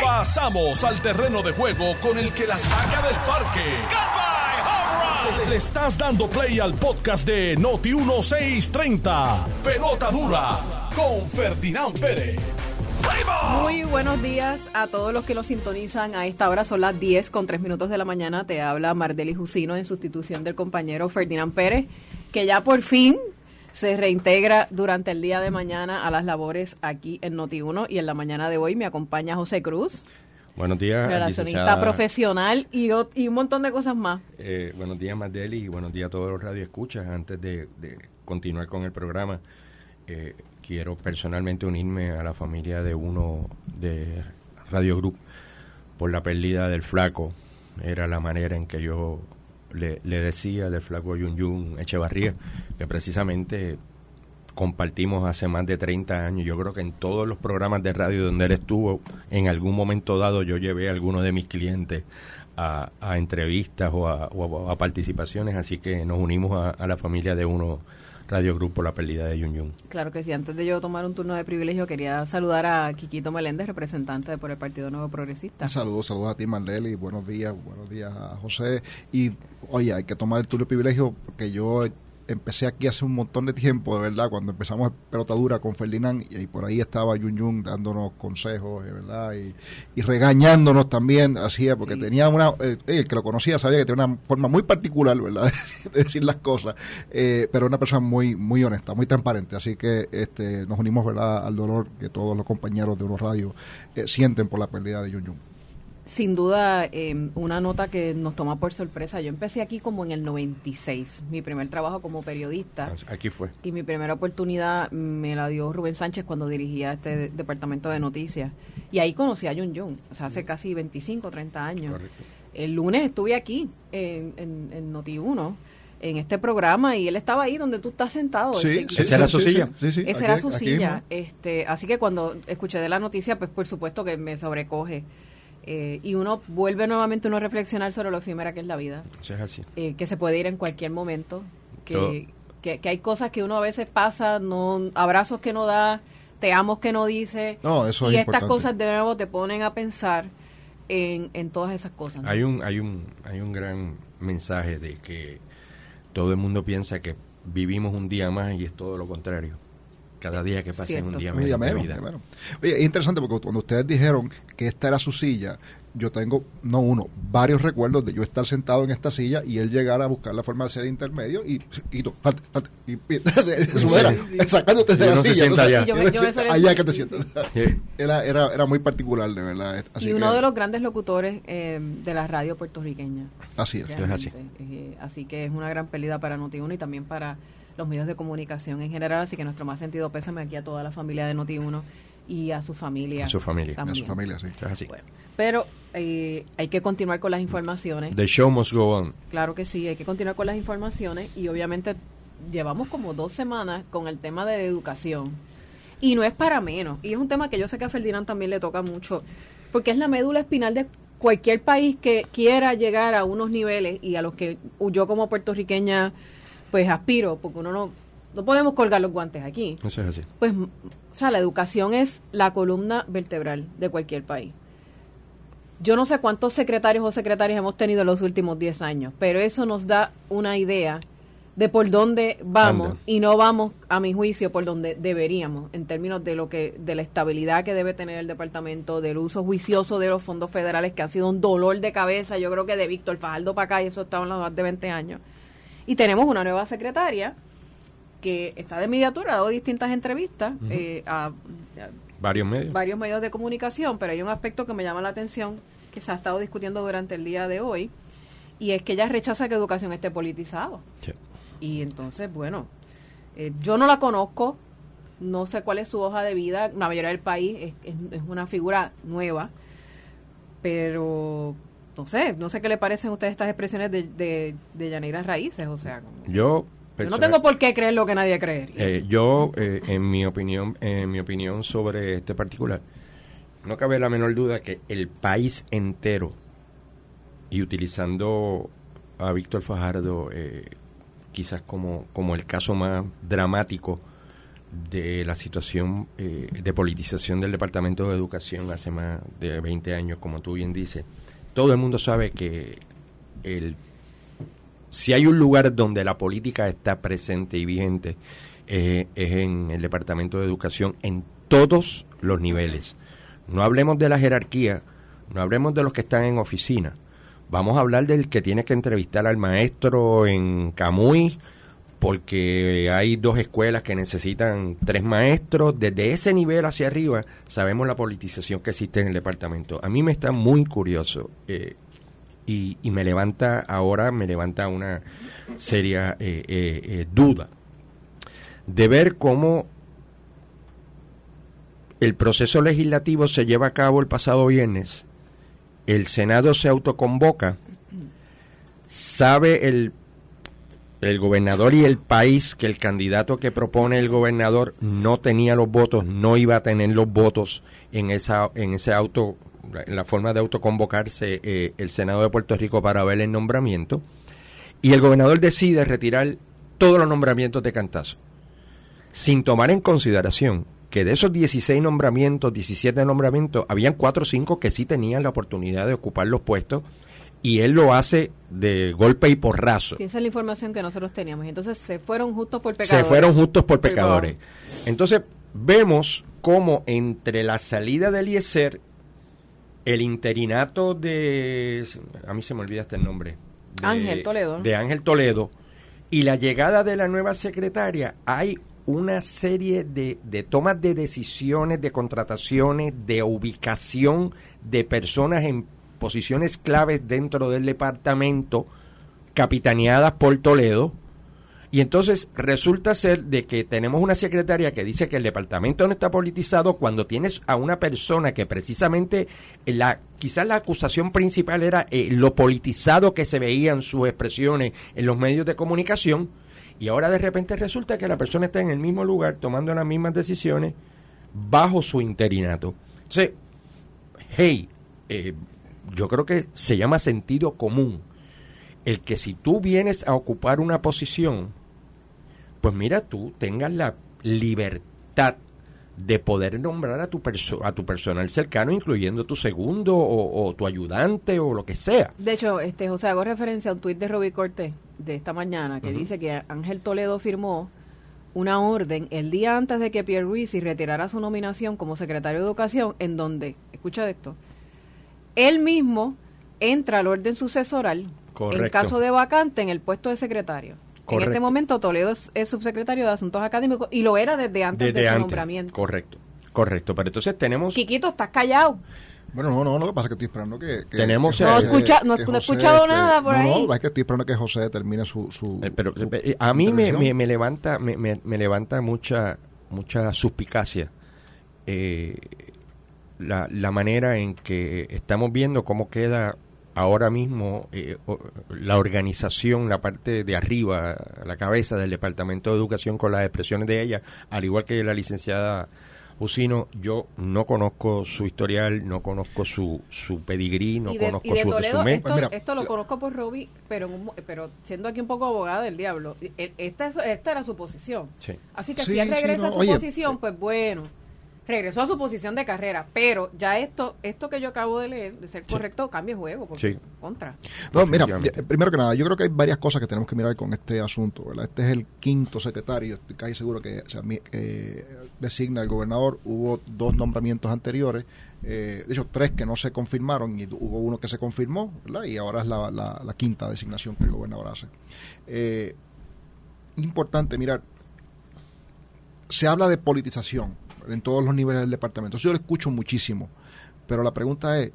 Pasamos al terreno de juego con el que la saca del parque. Le estás dando play al podcast de Noti 1630. Pelota dura con Ferdinand Pérez. Muy buenos días a todos los que nos sintonizan. A esta hora son las 10 con 3 minutos de la mañana. Te habla Mardeli Jusino en sustitución del compañero Ferdinand Pérez, que ya por fin se reintegra durante el día de mañana a las labores aquí en Noti1 y en la mañana de hoy me acompaña José Cruz. Buenos días. Relacionista profesional y, y, un montón de cosas más. Eh, buenos días, Mardeli, y buenos días a todos los radioescuchas. Antes de, continuar con el programa, eh, quiero personalmente unirme a la familia de uno de Radio Group por la pérdida del flaco. Era la manera en que yo le, decía del flaco Yun Yun Echevarría, que precisamente compartimos hace más de 30 años. Yo creo que en todos los programas de radio donde él estuvo, en algún momento dado yo llevé a alguno de mis clientes a, entrevistas o a, participaciones, así que nos unimos a, la familia de uno Radio Group por la pérdida de Yun Yun. Claro que sí, antes de yo tomar un turno de privilegio, quería saludar a Quiquito Meléndez, representante por el Partido Nuevo Progresista. Saludos, saludos a ti, Marleli, buenos días, buenos días a José. Y oye, hay que tomar el turno de privilegio porque yo empecé aquí hace un montón de tiempo, de verdad, cuando empezamos pelotadura con Ferdinand y, por ahí estaba Yun Yun dándonos consejos, de verdad, y, regañándonos también, hacía, porque tenía una, eh, el que lo conocía sabía que tenía una forma muy particular, ¿verdad?, de decir las cosas, eh, pero una persona muy muy honesta, muy transparente, así que este nos unimos, ¿verdad?, al dolor que todos los compañeros de Uno Radio eh, sienten por la pérdida de Yun Yun sin duda em, una nota que nos toma por sorpresa. Yo empecé aquí como en el 96, mi primer trabajo como periodista. Aquí fue. Y mi primera oportunidad me la dio Rubén Sánchez cuando dirigía este departamento de noticias. Y ahí conocí a Jun Jun, o sea, hace casi 25, 30 años. El lunes estuve aquí en, en, Noti 1 en este programa y él estaba ahí donde tú estás sentado. Sí, esa era su silla. esa era su silla. Este, así que cuando escuché de la noticia, pues por supuesto que me sobrecoge eh, y uno vuelve nuevamente uno a reflexionar sobre lo efímera que es la vida. Eh, que se puede ir en cualquier momento. Que, que, hay cosas que uno a veces pasa, no abrazos que no da, te amo que no dice. y estas cosas de nuevo te ponen a pensar en, en todas esas cosas. Hay, un, hay, un, hay un gran mensaje de que todo el mundo piensa que vivimos un día más y es todo lo contrario cada día que pasa un día, menos, vida. Oye, es interesante porque cuando ustedes dijeron que esta era su silla, yo tengo, no uno, varios recuerdos de yo estar sentado en esta silla y él llegar a buscar la forma de ser intermedio y, y, y, y, y sacándote de la silla. allá que te sientas. Era, era, era muy particular, de verdad. y uno de los grandes locutores eh, de la radio puertorriqueña. Así es. es así. Eh, así que es una gran pérdida para Noti1 y también para los medios de comunicación en general, así que nuestro más sentido pésame aquí a toda la familia de Noti1 y a su familia. A su familia. A su familia, sí. así. pero eh, hay que continuar con las informaciones. The show must go on. Claro que sí, hay que continuar con las informaciones y obviamente llevamos como dos semanas con el tema de educación. Y no es para menos. Y es un tema que yo sé que a Ferdinand también le toca mucho, porque es la médula espinal de cualquier país que quiera llegar a unos niveles y a los que yo como puertorriqueña pues aspiro, porque uno no, no podemos colgar los guantes aquí. Eso es así. Pues, o sea, la educación es la columna vertebral de cualquier país. Yo no sé cuántos secretarios o secretarias hemos tenido en los últimos 10 años, pero eso nos da una idea de por dónde vamos y no vamos, a mi juicio, por donde deberíamos, en términos de lo que, de la estabilidad que debe tener el departamento, del uso juicioso de los fondos federales, que ha sido un dolor de cabeza, yo creo que de Víctor Fajardo para acá, y eso estaba en los más de 20 años y tenemos una nueva secretaria que está de mediatura, ha dado distintas entrevistas eh, a, varios medios. varios medios de comunicación, pero hay un aspecto que me llama la atención que se ha estado discutiendo durante el día de hoy y es que ella rechaza que educación esté politizado. Y entonces, bueno, eh, yo no la conozco, no sé cuál es su hoja de vida, la mayoría del país es, es una figura nueva, pero no sé, no sé qué le parecen a ustedes estas expresiones de, de, de Raíces, o sea, yo, no tengo por qué creer lo que nadie cree. Eh, yo, eh, en mi opinión, en mi opinión sobre este particular, no cabe la menor duda que el país entero, y utilizando a Víctor Fajardo eh, quizás como, como el caso más dramático de la situación eh, de politización del Departamento de Educación hace más de 20 años, como tú bien dices, todo el mundo sabe que el, si hay un lugar donde la política está presente y vigente, eh, es en el Departamento de Educación en todos los niveles. No hablemos de la jerarquía, no hablemos de los que están en oficina. Vamos a hablar del que tiene que entrevistar al maestro en Camuy, porque hay dos escuelas que necesitan tres maestros. Desde ese nivel hacia arriba sabemos la politización que existe en el departamento. A mí me está muy curioso eh, y, me levanta ahora, me levanta una seria eh, eh, duda de ver cómo el proceso legislativo se lleva a cabo el pasado viernes, el Senado se autoconvoca, sabe el el gobernador y el país que el candidato que propone el gobernador no tenía los votos, no iba a tener los votos en esa en ese auto la forma de autoconvocarse eh, el Senado de Puerto Rico para ver el nombramiento y el gobernador decide retirar todos los nombramientos de cantazo sin tomar en consideración que de esos 16 nombramientos, 17 nombramientos, habían 4 o 5 que sí tenían la oportunidad de ocupar los puestos y él lo hace de golpe y porrazo. esa es la información que nosotros teníamos. Entonces se fueron justos por pecadores. Se fueron justos por pecadores. Entonces vemos cómo entre la salida del IESER, el interinato de... A mí se me olvida este nombre. Ángel Toledo. De Ángel Toledo. Y la llegada de la nueva secretaria, hay una serie de, de tomas de decisiones, de contrataciones, de ubicación de personas en posiciones claves dentro del departamento capitaneadas por Toledo. Y entonces resulta ser de que tenemos una secretaria que dice que el departamento no está politizado cuando tienes a una persona que precisamente la quizás la acusación principal era eh, lo politizado que se veían sus expresiones en los medios de comunicación y ahora de repente resulta que la persona está en el mismo lugar tomando las mismas decisiones bajo su interinato. Entonces, hey, eh, yo creo que se llama sentido común. El que si tú vienes a ocupar una posición, pues mira, tú tengas la libertad de poder nombrar a tu, a tu personal cercano, incluyendo tu segundo o, tu ayudante o lo que sea. De hecho, este José, hago referencia a un tuit de Roby Cortés de esta mañana que dice que Ángel Toledo firmó una orden el día antes de que Pierre Ruiz retirara su nominación como secretario de Educación, en donde, escucha esto, él mismo entra al orden sucesoral en caso de vacante en el puesto de secretario. En este momento Toledo es, subsecretario de Asuntos Académicos y lo era desde antes de su nombramiento. Correcto, correcto. Pero entonces tenemos... Quiquito, estás callado. Bueno, no, no, lo que pasa es que estoy esperando que... tenemos... no, he escuchado nada por ahí. No, es que estoy esperando que José termine su... su eh, pero eh, a mí me, me, levanta me, me, levanta mucha mucha suspicacia eh, la, la manera en que estamos viendo cómo queda ahora mismo eh, la organización, la parte de arriba, la cabeza del Departamento de Educación con las expresiones de ella, al igual que la licenciada Usino, yo no conozco su historial, no conozco su, su pedigrí, no conozco su resumen. Esto, pues esto, lo conozco por Roby, pero, pero siendo aquí un poco abogada del diablo, e, esta, esta era su posición. Así que si él regresa a su posición, pues bueno regresó a su posición de carrera, pero ya esto esto que yo acabo de leer, de ser correcto, cambia el juego, porque contra. No, mira, primero que nada, yo creo que hay varias cosas que tenemos que mirar con este asunto, ¿verdad? Este es el quinto secretario, estoy casi seguro que designa el gobernador, hubo dos nombramientos anteriores, eh, de hecho tres que no se confirmaron y hubo uno que se confirmó, ¿verdad? Y ahora es la, la, quinta designación que el gobernador hace. Eh, importante mirar, se habla de politización en todos los niveles del departamento. Yo lo escucho muchísimo, pero la pregunta es,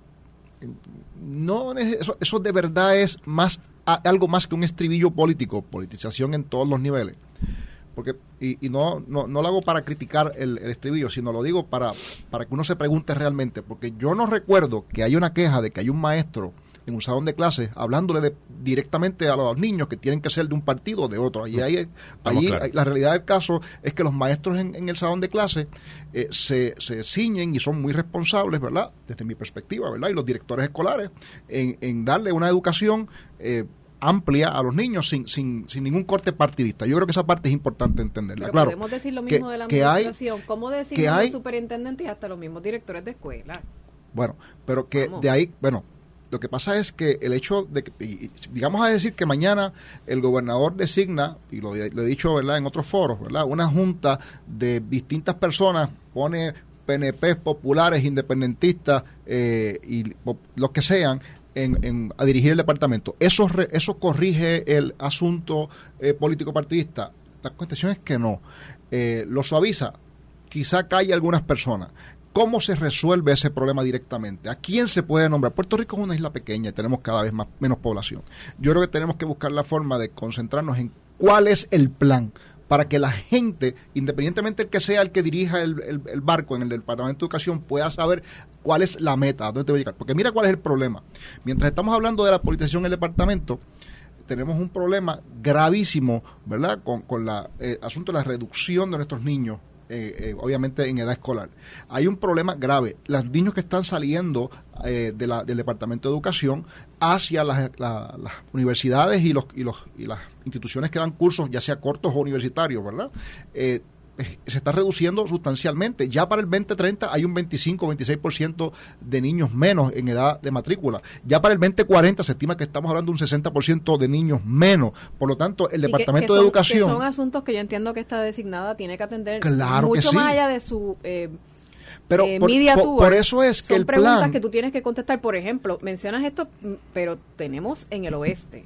no eso, eso de verdad es más algo más que un estribillo político, politización en todos los niveles. Porque, y, no, no, no, lo hago para criticar el, el, estribillo, sino lo digo para, para que uno se pregunte realmente, porque yo no recuerdo que haya una queja de que hay un maestro en un salón de clases hablándole de, directamente a los niños que tienen que ser de un partido o de otro. Y ahí, ahí la realidad del caso es que los maestros en, el salón de clases eh, se, se ciñen y son muy responsables, ¿verdad? Desde mi perspectiva, ¿verdad? Y los directores escolares en, en darle una educación eh, amplia a los niños sin, sin, sin ningún corte partidista. Yo creo que esa parte es importante entenderla. Pero claro, podemos decir lo mismo que- de la que hay- administración. ¿Cómo decir que hay- los superintendentes y hasta los mismos directores de escuela? Bueno, pero que Vamos. de ahí, bueno, lo que pasa es que el hecho de que, digamos a decir que mañana el gobernador designa, y lo, he- dicho, ¿verdad?, en otros foros, ¿verdad?, una junta de distintas personas, pone PNP, populares, independentistas eh, y po- los que sean, en, en- a dirigir el departamento. ¿Eso, re- eso corrige el asunto eh, político partidista? La cuestión es que no. Eh, lo suaviza, quizá calle algunas personas. ¿Cómo se resuelve ese problema directamente? ¿A quién se puede nombrar? Puerto Rico es una isla pequeña y tenemos cada vez más, menos población. Yo creo que tenemos que buscar la forma de concentrarnos en cuál es el plan para que la gente, independientemente del que sea el que dirija el, barco en el Departamento de Educación, pueda saber cuál es la meta, a dónde te va a llegar. Porque mira cuál es el problema. Mientras estamos hablando de la politización en el departamento, tenemos un problema gravísimo, ¿verdad? Con, la, el asunto de la reducción de nuestros niños, eh, eh, obviamente en edad escolar. Hay un problema grave. Los niños que están saliendo eh, de la- del Departamento de Educación hacia las, la- las universidades y, los, y, los, y las instituciones que dan cursos, ya sea cortos o universitarios, ¿verdad? Eh, eh, se está reduciendo sustancialmente. Ya para el 2030 hay un 25-26% de niños menos en edad de matrícula. Ya para el 2040 se estima que estamos hablando de un 60% de niños menos. Por lo tanto, el Y Departamento que de son- Educación... Que son asuntos que yo entiendo que esta designada tiene que atender Claro que mucho sí. más allá de su eh, pero eh, por, media por- tour. por eso es que Son el preguntas plan... que tú tienes que contestar. Por ejemplo, mencionas esto, pero tenemos en el oeste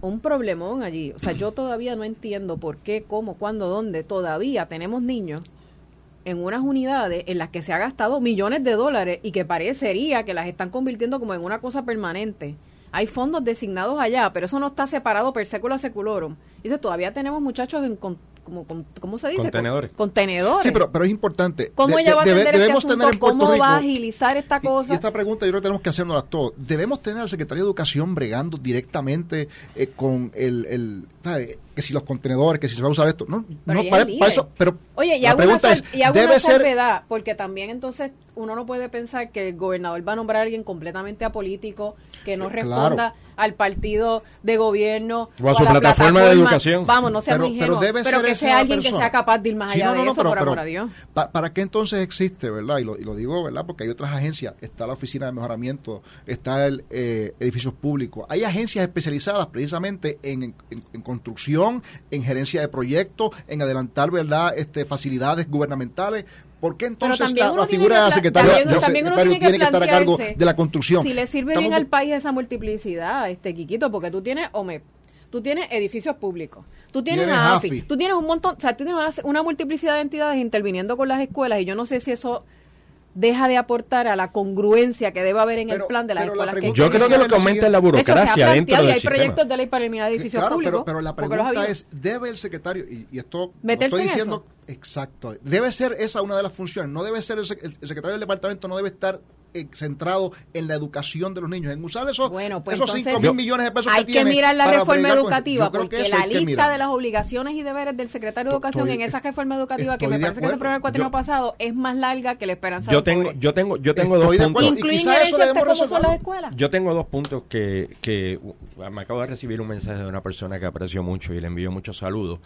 un problemón allí. O sea, yo todavía no entiendo por qué, cómo, cuándo, dónde. Todavía tenemos niños en unas unidades en las que se ha gastado millones de dólares y que parecería que las están convirtiendo como en una cosa permanente. Hay fondos designados allá, pero eso no está separado per secula seculorum. Dice, todavía tenemos muchachos en, como, con- ¿cómo se dice? Contenedores. Contenedores. Sí, pero, pero es importante. ¿Cómo De- ella va a de- atender este asunto? tener ¿Cómo va a agilizar esta cosa? Y, esta pregunta yo creo que tenemos que hacernos todos. ¿Debemos tener al secretario de Educación bregando directamente eh, con el, el ¿sabe? que si los contenedores, que si se va a usar esto? No, Pero no para, es líder. para eso. Pero Oye, y la pregunta es, y hago debe una ser salvedad, porque también entonces uno no puede pensar que el gobernador va a nombrar a alguien completamente apolítico, que no Eh, responda claro. Al partido de gobierno O a su la plataforma de educación. Vamos, no seamos Pero- pero debe pero ser que sea alguien que sea capaz de ir más Sí, allá no, de no, eso, pero- por pero amor a Dios. pa- ¿Para qué entonces existe, verdad? Y lo, y lo digo, ¿verdad? Porque hay otras agencias. Está la Oficina de Mejoramiento, está el eh, Edificios Públicos. Hay agencias especializadas precisamente en, en- en construcción, en gerencia de proyectos, en adelantar, ¿verdad? Este, facilidades gubernamentales. ¿Por qué entonces la, la figura de la secretaria también- del secretario tiene que tiene que estar a cargo plantearse de la construcción? Si le sirve Estamos bien al país esa multiplicidad, este Quiquito, porque tú tienes OMEP, tú tienes edificios públicos, tú tienes, Tienes AFI, AFI. tú tienes un montón, o sea, tú tienes una, una multiplicidad de entidades interviniendo con las escuelas y yo no sé si eso deja de aportar a la congruencia que debe haber en Pero- el plan de las pero la escuelas que Yo creo que lo que aumenta es la De hecho, burocracia dentro planteado y del hay sistema. proyectos de ley para eliminar edificios Claro, públicos. pero, pero la pregunta es, ¿debe el secretario, y, y esto no estoy en diciendo, exacto, debe ser esa una de las funciones, no debe ser el, sec- el secretario del departamento, no debe estar eh, centrado en la educación de los niños, en usar esos, Bueno, pues esos entonces 5 mil millones de pesos hay que mirar la reforma educativa, porque la lista de las obligaciones y deberes del secretario de Educación Estoy- en esa reforma educativa que me parece que se acuerdo. aprobó el cuatrienio pasado es más larga que la esperanza Yo de tengo, pobre. yo tengo, yo tengo Estoy dos puntos. acuerdo. Incluye y quizá eso injerencia hasta debemos cómo son resolverlo. las escuelas. Yo tengo dos puntos que, que me acabo de recibir un mensaje de una persona que aprecio mucho y le envío muchos saludos,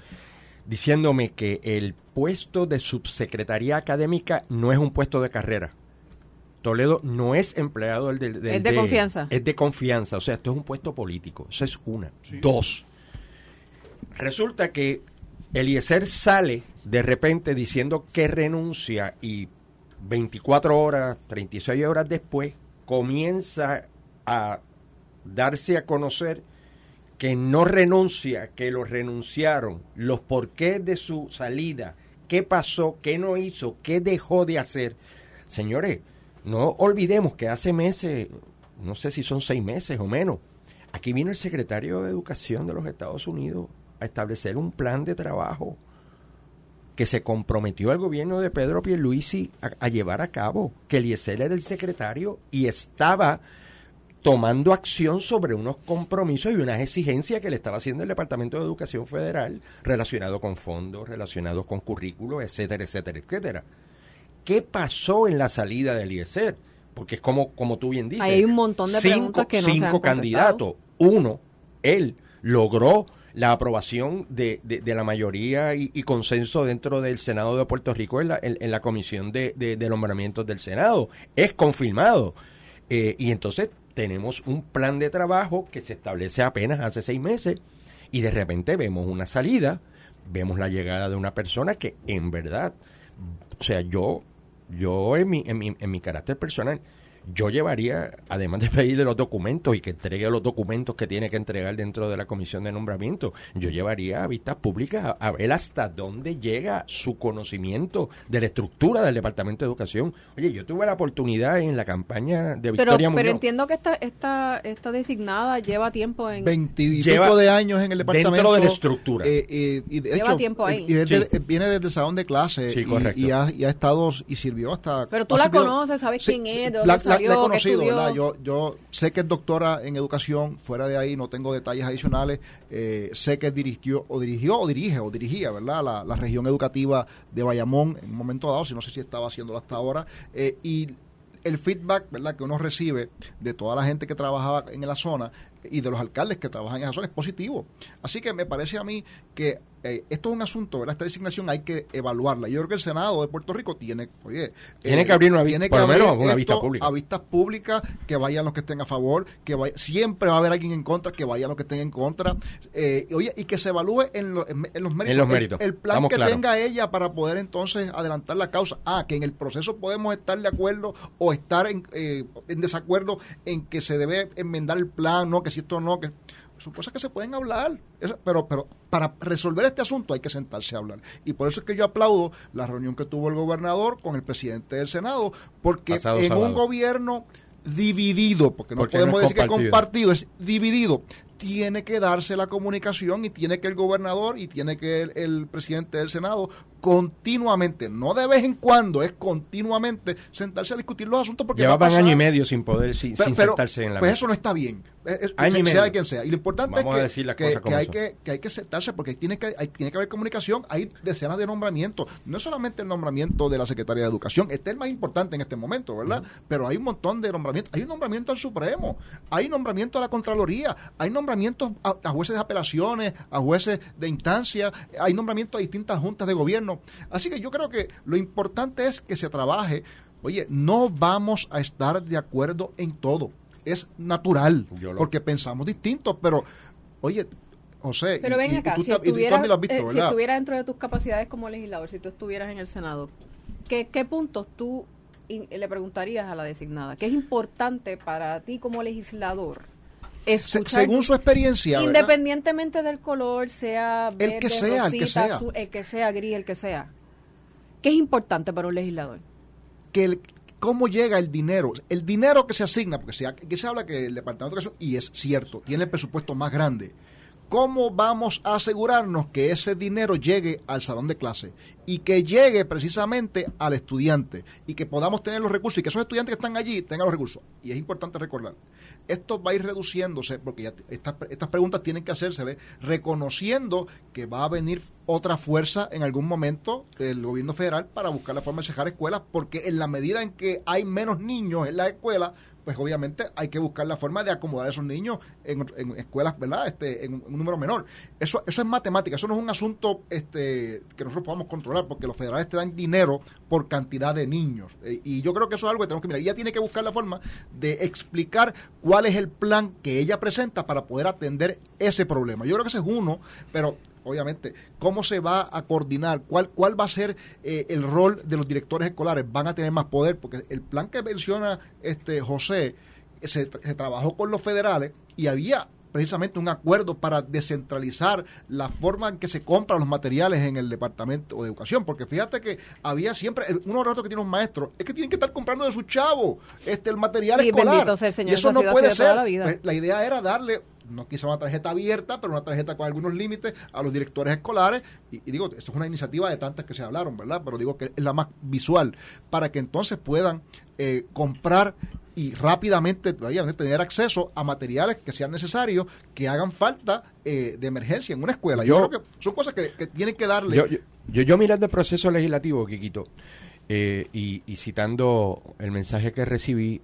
diciéndome que el puesto de subsecretaría académica no es un puesto de carrera. Toledo no es empleado del, del- del- Es de confianza. Es de confianza, o sea, esto es un puesto político. Eso es una. Dos. Resulta que Eliezer sale de repente diciendo que renuncia y 24 horas, 36 horas después comienza a darse a conocer que no renuncia, que lo renunciaron, los porqués de su salida, qué pasó, qué no hizo, qué dejó de hacer. Señores, no olvidemos que hace meses, no sé si son seis meses o menos, aquí vino el secretario de Educación de los Estados Unidos a establecer un plan de trabajo que se comprometió el gobierno de Pedro Pierluisi a, a llevar a cabo, que Eliezer era el secretario y estaba tomando acción sobre unos compromisos y unas exigencias que le estaba haciendo el Departamento de Educación Federal relacionado con fondos, relacionados con currículos, etcétera, etcétera, etcétera. ¿Qué pasó en la salida de Eliezer? Porque es como, como tú bien dices. Hay un montón de cinco, preguntas que no se han Cinco candidatos. Uno él logró la aprobación de, de, la mayoría y, consenso dentro del Senado de Puerto Rico en la, en, la comisión de, de, nombramientos del Senado. Es confirmado. Eh, y entonces tenemos un plan de trabajo que se establece apenas hace seis meses y de repente vemos una salida, vemos la llegada de una persona que en verdad, o sea, yo, yo en mi, en mi, en mi carácter personal, yo llevaría, además de pedirle los documentos y que entregue los documentos que tiene que entregar dentro de la comisión de nombramiento, yo llevaría a vistas públicas a, ver hasta dónde llega su conocimiento de la estructura del Departamento de Educación. Oye, yo tuve la oportunidad en la campaña de Victoria Pero, pero entiendo que esta, esta, esta designada lleva tiempo en... Veintipico de años en el departamento. Dentro de la estructura. Eh, eh, y de lleva tiempo ahí. Y viene desde el salón de clase. Sí, correcto. Y, ha, y, ha, estado y sirvió hasta... Pero tú la conoces, sabes quién es, he conocido, ¿verdad? Yo, yo sé que es doctora en educación, fuera de ahí no tengo detalles adicionales. Eh, sé que dirigió o dirigió o dirige o dirigía, ¿verdad? La, la, región educativa de Bayamón en un momento dado, si no sé si estaba haciéndolo hasta ahora. Eh, y el feedback ¿verdad? que uno recibe de toda la gente que trabajaba en la zona y de los alcaldes que trabajan en esa zona es positivo. Así que me parece a mí que eh, esto es un asunto, ¿verdad? Esta designación hay que evaluarla. Yo creo que el Senado de Puerto Rico tiene, oye, tiene eh, que abrir una, tiene que por una vista pública. A vistas públicas, que vayan los que estén a favor, que vaya, siempre va a haber alguien en contra, que vayan los que estén en contra. Eh, oye, y que se evalúe en, en, los méritos. El, plan que tenga ella para poder entonces adelantar la causa. Ah, que en el proceso podemos estar de acuerdo o estar en, en desacuerdo en que se debe enmendar el plan, no, que si esto no, que son cosas que se pueden hablar, pero, pero para resolver este asunto hay que sentarse a hablar. Y por eso es que yo aplaudo la reunión que tuvo el gobernador con el presidente del Senado, porque en un gobierno dividido, porque no podemos decir que compartido, es dividido, tiene que darse la comunicación y tiene que el gobernador y tiene que el presidente del Senado continuamente, no de vez en cuando, es continuamente sentarse a discutir los asuntos porque llevaban año y medio sin poder sin, sentarse en la pues eso no está bien sea quien sea. Y lo importante es que, que, hay que, que, hay que sentarse porque tiene que hay, tiene que haber comunicación. Hay decenas de nombramientos. No es solamente el nombramiento de la secretaria de educación. Este es el más importante en este momento verdad pero hay un montón de nombramientos. Hay un nombramiento al Supremo. Hay nombramiento a la Contraloría. Hay nombramientos a, a jueces de apelaciones a jueces de instancia. Hay nombramientos a distintas juntas de gobierno. Así que yo creo que lo importante es que se trabaje. Oye, no vamos a estar de acuerdo en todo. Es natural, porque pensamos distinto, pero, oye, José, pero ven acá, si, estuviera dentro de tus capacidades como legislador, si tú estuvieras en el Senado, ¿qué, qué puntos tú le preguntarías a la designada? ¿Qué es importante para ti como legislador? según su experiencia. Independientemente del color, sea el que sea, el que sea. el que sea gris, el que sea. ¿Qué es importante para un legislador? Que el, cómo llega el dinero. El dinero que se asigna, porque se, se habla que el Departamento de Educación, y es cierto, tiene el presupuesto más grande. ¿Cómo vamos a asegurarnos que ese dinero llegue al salón de clase y que llegue precisamente al estudiante y que podamos tener los recursos y que esos estudiantes que están allí tengan los recursos? Y es importante recordar, esto va a ir reduciéndose, porque ya estas, estas preguntas tienen que hacerse reconociendo que va a venir otra fuerza en algún momento del gobierno federal para buscar la forma de cejar escuelas, porque en la medida en que hay menos niños en la escuela, pues obviamente hay que buscar la forma de acomodar a esos niños en, escuelas, ¿verdad? Este, en un, número menor. Eso, eso es matemática, eso no es un asunto este, que nosotros podamos controlar, porque los federales te dan dinero por cantidad de niños. Eh, y yo creo que eso es algo que tenemos que mirar. Ella tiene que buscar la forma de explicar cuál es el plan que ella presenta para poder atender ese problema. Yo creo que ese es uno, pero obviamente, cómo se va a coordinar, cuál, cuál va a ser eh, el rol de los directores escolares, van a tener más poder, porque el plan que menciona este José se, trabajó con los federales y había precisamente un acuerdo para descentralizar la forma en que se compran los materiales en el Departamento de Educación, porque fíjate que había siempre, uno de los que tiene un maestro es que tienen que estar comprando de su chavo este el material escolar. y eso no puede ser. Pues, la idea era darle no quizá una tarjeta abierta, pero una tarjeta con algunos límites a los directores escolares. Y, digo, esto es una iniciativa de tantas que se hablaron, ¿verdad? Pero digo que es la más visual, para que entonces puedan eh, comprar y rápidamente tener acceso a materiales que sean necesarios, que hagan falta eh, de emergencia en una escuela. Yo, creo que son cosas que, tienen que darle. Yo, yo, yo, mirando el proceso legislativo, Kikito, eh, y, y, citando el mensaje que recibí,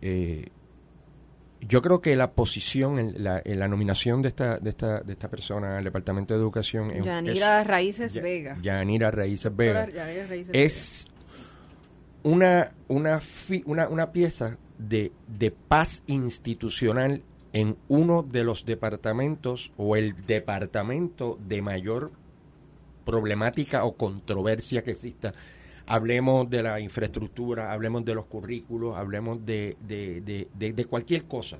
yo creo que la posición, en la, la, nominación de esta, de esta, de esta persona al Departamento de Educación... Yanira Raíces Vega. Yanira Raíces Vega. es una, una, una, una pieza de, de paz institucional en uno de los departamentos o el departamento de mayor problemática o controversia que exista. Hablemos de la infraestructura, hablemos de los currículos, hablemos de, de, de, cualquier cosa.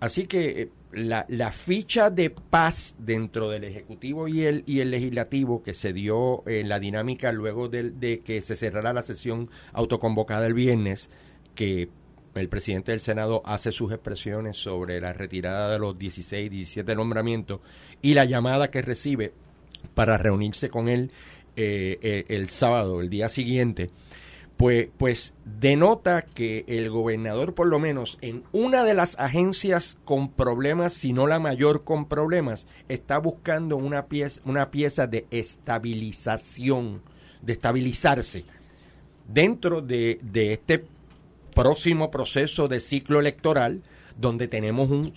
Así que eh, la, la, ficha de paz dentro del Ejecutivo y el, y el Legislativo que se dio en la dinámica luego de, de que se cerrara la sesión autoconvocada el viernes, que el presidente del Senado hace sus expresiones sobre la retirada de los 16, 17 nombramientos y la llamada que recibe para reunirse con él eh, el sábado, el día siguiente, pues, pues denota que el gobernador, por lo menos en una de las agencias con problemas, si no la mayor con problemas, está buscando una pieza, una pieza de estabilización, de estabilizarse. Dentro de, de este próximo proceso de ciclo electoral, donde tenemos un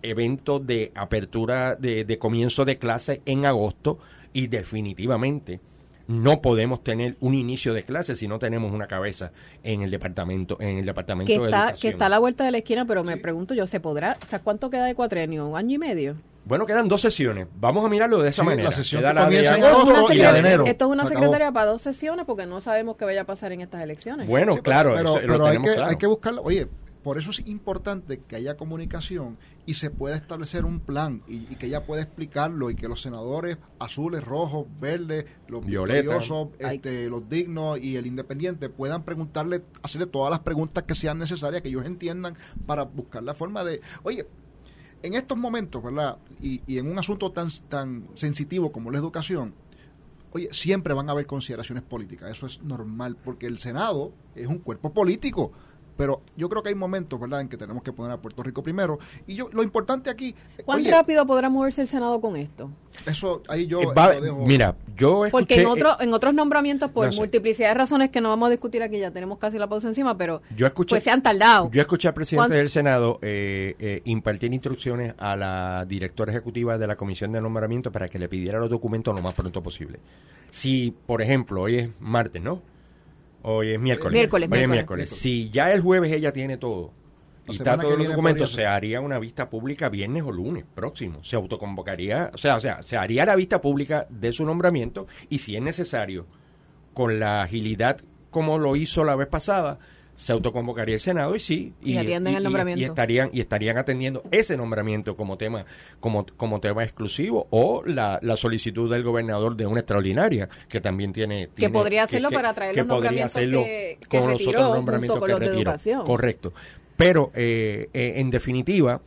evento de apertura de, de comienzo de clase en agosto y definitivamente no podemos tener un inicio de clase si no tenemos una cabeza en el departamento en el departamento que de está, que está a la vuelta de la esquina pero me pregunto yo se podrá o sea cuánto queda de cuatrenio un año y medio bueno, quedan dos sesiones. Vamos a mirarlo de esa manera. La sesión que comienza en agosto y la de enero. Esto es una secretaria para dos sesiones porque no sabemos qué vaya a pasar en estas elecciones. Bueno, claro, pero, pero hay, que, hay que buscarlo. Oye, por eso es importante que haya comunicación y se pueda establecer un plan y, que ella pueda explicarlo y que los senadores azules, rojos, verdes, los victoriosos, este, los dignos y el independiente puedan preguntarle, hacerle todas las preguntas que sean necesarias, que ellos entiendan para buscar la forma de, oye, en estos momentos, ¿verdad? Y, y en un asunto tan, tan sensitivo como la educación, oye, siempre van a haber consideraciones políticas, eso es normal, porque el Senado es un cuerpo político pero yo creo que hay momentos, ¿verdad?, en que tenemos que poner a Puerto Rico primero. Y yo lo importante aquí... ¿Cuán rápido podrá moverse el Senado con esto? Eso, ahí yo... Eh, mira, yo escuché... Porque en, otro, en otros nombramientos, por multiplicidad de razones que no vamos a discutir aquí, ya tenemos casi la pausa encima, pero yo escuché, pues se han tardado. Yo escuché al presidente del Senado eh, eh, impartir instrucciones a la directora ejecutiva de la Comisión de Nombramiento para que le pidiera los documentos lo más pronto posible. Si, por ejemplo, hoy es martes, ¿no? Hoy es miércoles. Miércoles, Hoy es miércoles. Si ya el jueves ella tiene todo y está todos los documentos, se haría una vista pública viernes o lunes próximo. Se autoconvocaría, o sea, o sea, se haría la vista pública de su nombramiento y si es necesario, con la agilidad como lo hizo la vez pasada, se autoconvocaría el Senado y sí y, el nombramiento. y, estarían y estarían atendiendo ese nombramiento como tema como como tema exclusivo o la, la solicitud del gobernador de una extraordinaria que también tiene, que podría hacerlo para traer los nombramientos que, con los otros nombramientos que retiró. correcto. Pero eh, eh, en definitiva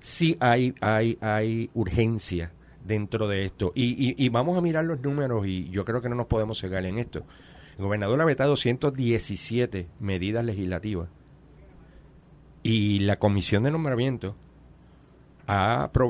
sí hay hay hay urgencia dentro de esto. Y, y vamos a mirar los números y yo creo que no nos podemos cegar en esto el gobernador ha vetado 117 medidas legislativas y la comisión de nombramiento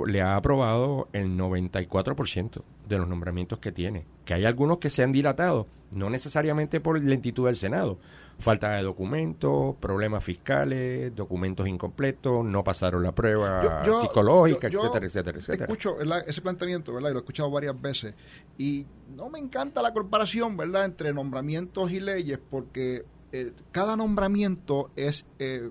le ha aprobado el 94% de los nombramientos que tiene. Que hay algunos que se han dilatado, no necesariamente por lentitud del Senado. Falta de documentos, problemas fiscales, documentos incompletos, no pasaron la prueba psicológica, etcétera, etcétera, etcétera. Escucho ese planteamiento, ¿verdad? Y lo he escuchado varias veces. Y no me encanta la comparación, ¿verdad?, entre nombramientos y leyes, porque eh, cada nombramiento es, eh,